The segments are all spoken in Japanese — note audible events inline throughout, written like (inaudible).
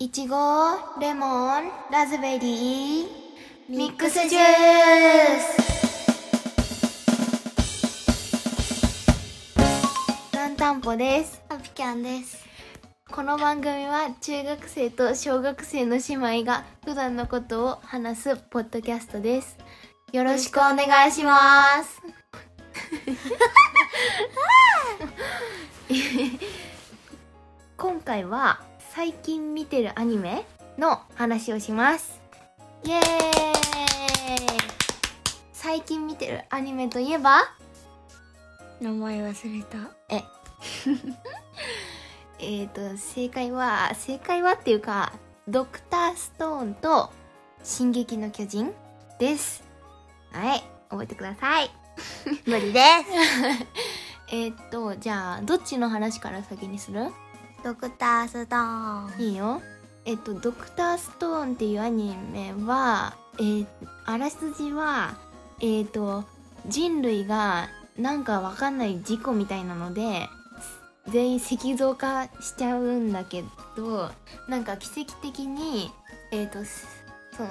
いちご、レモン、ラズベリー、ミックスジュースランタンポです。ハピキャンです。この番組は中学生と小学生の姉妹が普段のことを話すポッドキャストです。よろしくお願いします。(laughs) (laughs) 今回は最近見てるアニメの話をします。イエーイ最近見てるアニメといえば？名前忘れた。え (laughs) ーと正解は正解はっていうかドクターストーンと進撃の巨人ですはい覚えてください無理で (laughs) えっとじゃあどっちの話から先にする？す。ドクターストーン。いいよえっとドクターストーンっていうアニメはえーあらすじはえっと人類がなんかわかんない事故みたいなので全員石像化しちゃうんだけどなんか奇跡的にえっ、とその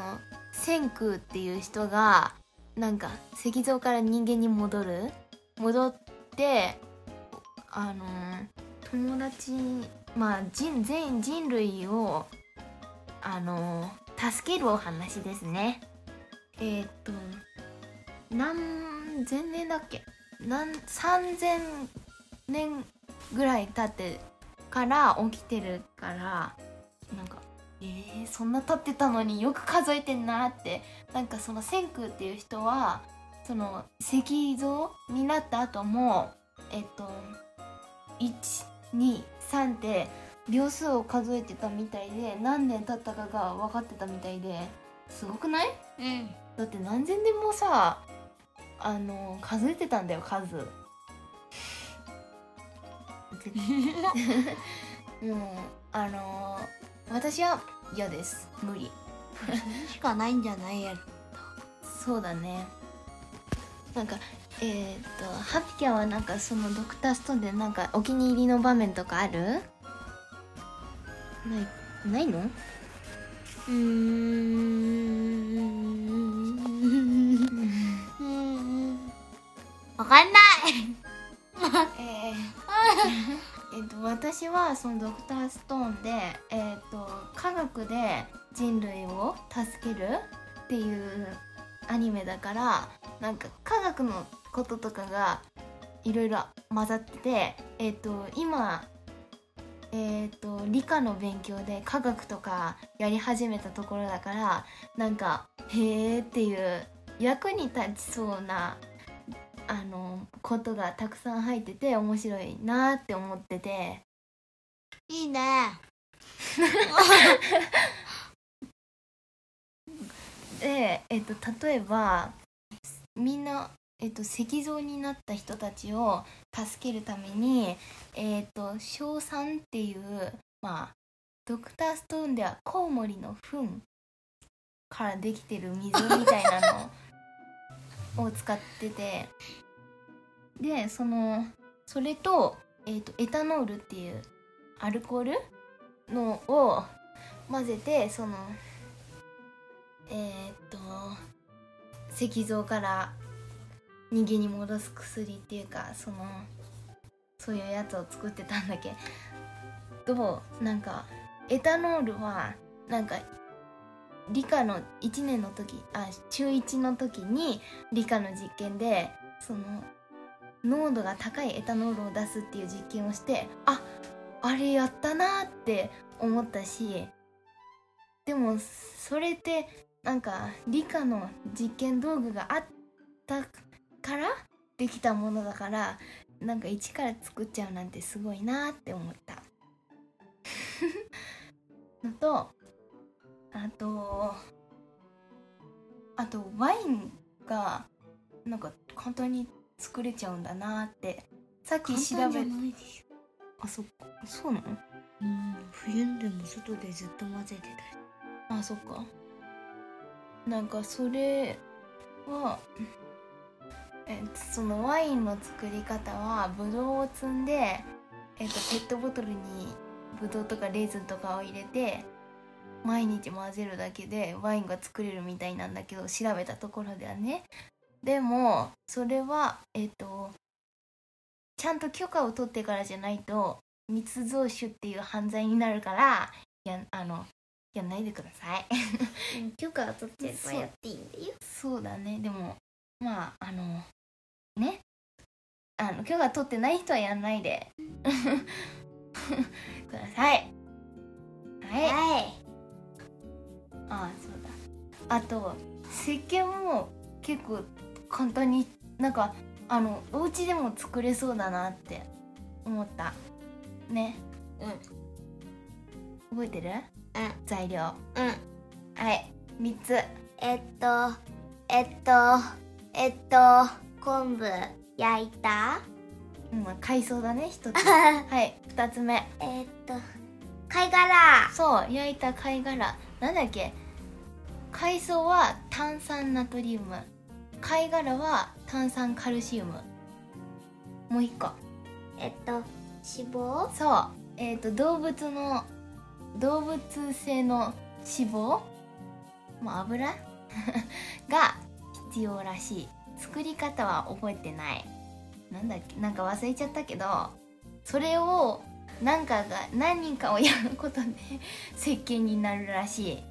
千空っていう人がなんか石像から人間に戻る戻ってあの友達まあ人全人類をあの助けるお話ですね。えっ、と何千年だっけ？何3000年ぐらい経ってから起きてるからなんかえー、そんな経ってたのによく数えてんなって。なんかその千空っていう人はその石像になった後もえっと123って秒数を数えてたみたいで何年経ったかが分かってたみたいですごくない？うん。だって何千年もさあの数えてたんだよ数。も (laughs) うあの私は嫌です。無理。しかないんじゃないやろ。そうだねなんかえっ、とハピキャンはなんかそのドクターストーンでなんかお気に入りの場面とかある？ないないの？うーん。わかんない。(laughs) えーえっと私はそのドクターストーンで、えっと科学で人類を助けるっていうアニメだからなんか科学のこととかがいろいろ混ざってて、えっと今、えっと理科の勉強で科学とかやり始めたところだからなんかへーっていう役に立ちそうなあのことがたくさん入ってて面白いなって思ってていいね。(laughs) で、えっと、例えばみんな、えっと、石像になった人たちを助けるために、えっと、硝酸っていうまあドクターストーンではコウモリの糞からできてる水みたいなの (laughs) を使っててでそのそれと,、えっとエタノールっていうアルコールのを混ぜてそのえー、っと石像から人間に戻す薬っていうかそのそういうやつを作ってたんだけ。どなんかエタノールはなんか理科の1年の時あ中1の時に理科の実験でその濃度が高いエタノールを出すっていう実験をしてああれやったなって思ったしでもそれってなんか理科の実験道具があったからできたものだからなんか一から作っちゃうなんてすごいなって思ったのと (laughs) あとあとワインがなんか簡単に作れちゃうんだなってさっき調べ。あそっかそうなの？うん。冬でも外でずっと混ぜてたり。あそっかなんかそれはえそのワインの作り方はブドウを摘んで、えっとペットボトルにブドウとかレーズンとかを入れて毎日混ぜるだけでワインが作れるみたいなんだけど調べたところではね。でもそれはえっ、とちゃんと許可を取ってからじゃないと密造酒っていう犯罪になるからいやあのやんないでください。許可を取ってればやっていいんだよ。そうだね。でもまああのね。あの許可取ってない人はやんないで。(laughs) ください。はい。はい。あそうだ。あと石鹸も結構簡単になんかあのお家でも作れそうだなって思った。ね。覚えてる？うん材料。うん。はい。3つ。えっとえっとえっと昆布。焼いた？うん海藻だね1つ。え (laughs) はい。2つ目。っと貝殻。そう焼いた貝殻。なんだっけ？海藻は炭酸ナトリウム。貝殻は炭酸カルシウム。もう一個。えっと脂肪？そう。えっ、と動物の動物性の脂肪まあ油？(laughs) が必要らしい。作り方は覚えてない。なんだっけ？なんか忘れちゃったけどそれを何かが何人かをやることで石鹸になるらしい。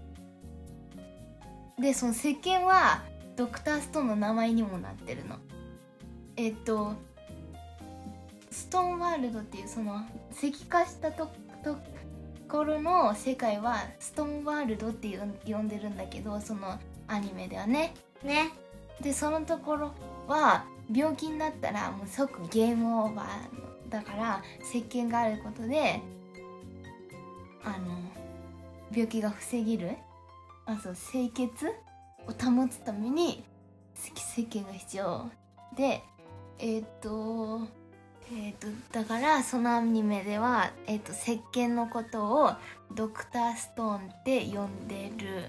でその石鹸はドクターストーンの名前にもなってるの。えっ、とストーンワールドっていうその石化したとところの世界はストーンワールドっていう呼んでるんだけどそのアニメではね。ね。でそのところは病気になったらもう即ゲームオーバーだから石鹸があることであの病気が防げるあそう清潔を保つために石石鹸が必要。でえっ、とえっ、とだからそのアニメでは、えっと石鹸のことをドクターストーンって呼んでる。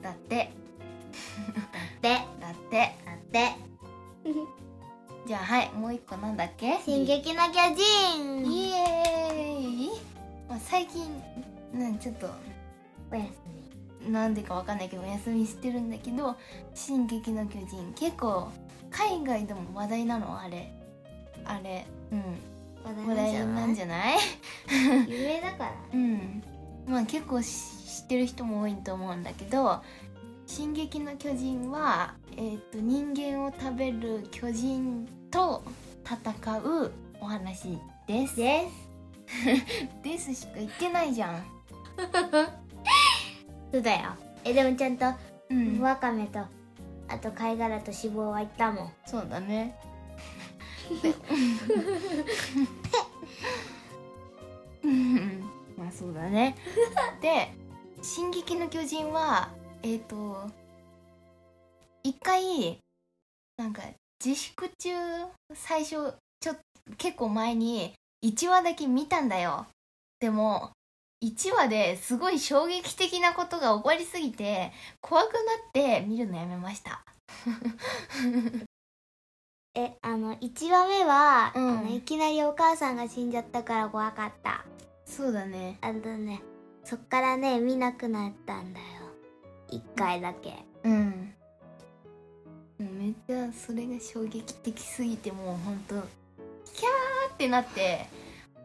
だって。(laughs) でだってだって。(laughs) じゃあはいもう一個なんだっけ？進撃の巨人。イエーイ、まあ、最近ねちょっとおやすなんでかわかんないけどお休みしてるんだけど「進撃の巨人」結構海外でも話題なのあれあれ。うん。み話題なんじゃゃない？有名だから。(laughs) うん。まあ結構し知ってる人も多いと思うんだけど「進撃の巨人は」えー、と人間を食べる巨人と戦うお話です。です。(laughs) ですしか言ってないじゃん。(laughs) そうだよ。えでもちゃんとうん、わかめとあと貝殻と脂肪はいったもん。そうだね。(laughs) まあそうだね。で「進撃の巨人は」えっ、と一回なんか自粛中最初ちょっと結構前に1話だけ見たんだよ。でも1話ですごい衝撃的なことが起こりすぎて怖くなって見るのやめました。えあの1話目は、うん。あのいきなりお母さんが死んじゃったから怖かった。そうだね。あとねそっからね見なくなったんだよ。1回だけ。うん。めっちゃそれが衝撃的すぎてもうほんとキャーってなって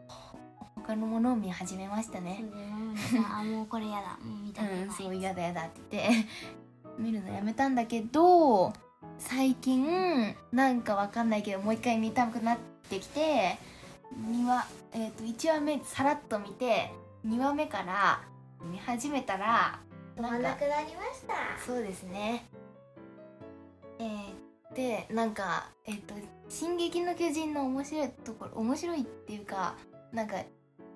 ほ他のものを見始めましたね。あもうこれやだ。もう見たくない、うん、そう嫌だ嫌だって言って。見るのやめたんだけど最近なんかわかんないけどもう一回見たくなってきて2話、えー、と1話目さらっと見て2話目から見始めたら止まんなくなりましたそうですね。えー、でなんかえっ、と「進撃の巨人」の面白いところ面白いっていうかなんか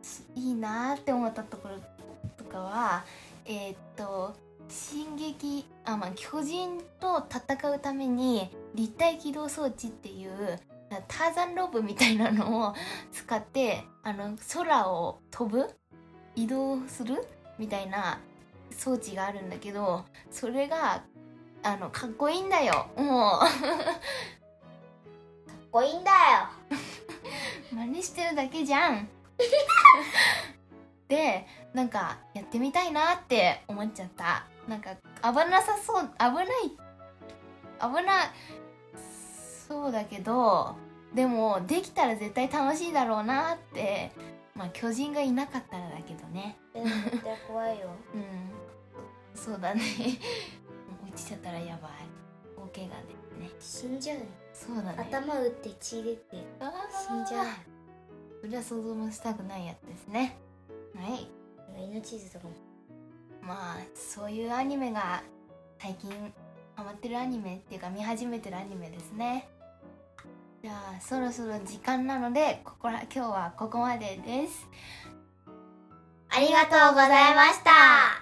しいいなーって思ったところとかはえっ、と進撃あまあ巨人と戦うために立体起動装置っていうターザンロープみたいなのを使ってあの空を飛ぶ移動するみたいな装置があるんだけどそれがあのかっこいいんだよ。もかっこいいんだよ。う (laughs) 真似してるだけじゃん。(laughs) でなんかやってみたいなって思っちゃったなんか危なさそう危ない危なそうだけどでもできたら絶対楽しいだろうなってまあ巨人がいなかったらだけどね。絶対怖いよ。(laughs) うん。そうだね。(laughs) 落ちちゃったらやばい。大怪我でね。死んじゃうよ。そうだね。頭打って血出て死んじゃう。それは想像もしたくないやつですね。はい。命図とかもまあそういうアニメが最近ハマってるアニメっていうか見始めてるアニメですね。じゃあそろそろ時間なのでここら今日はここまでです。ありがとうございました。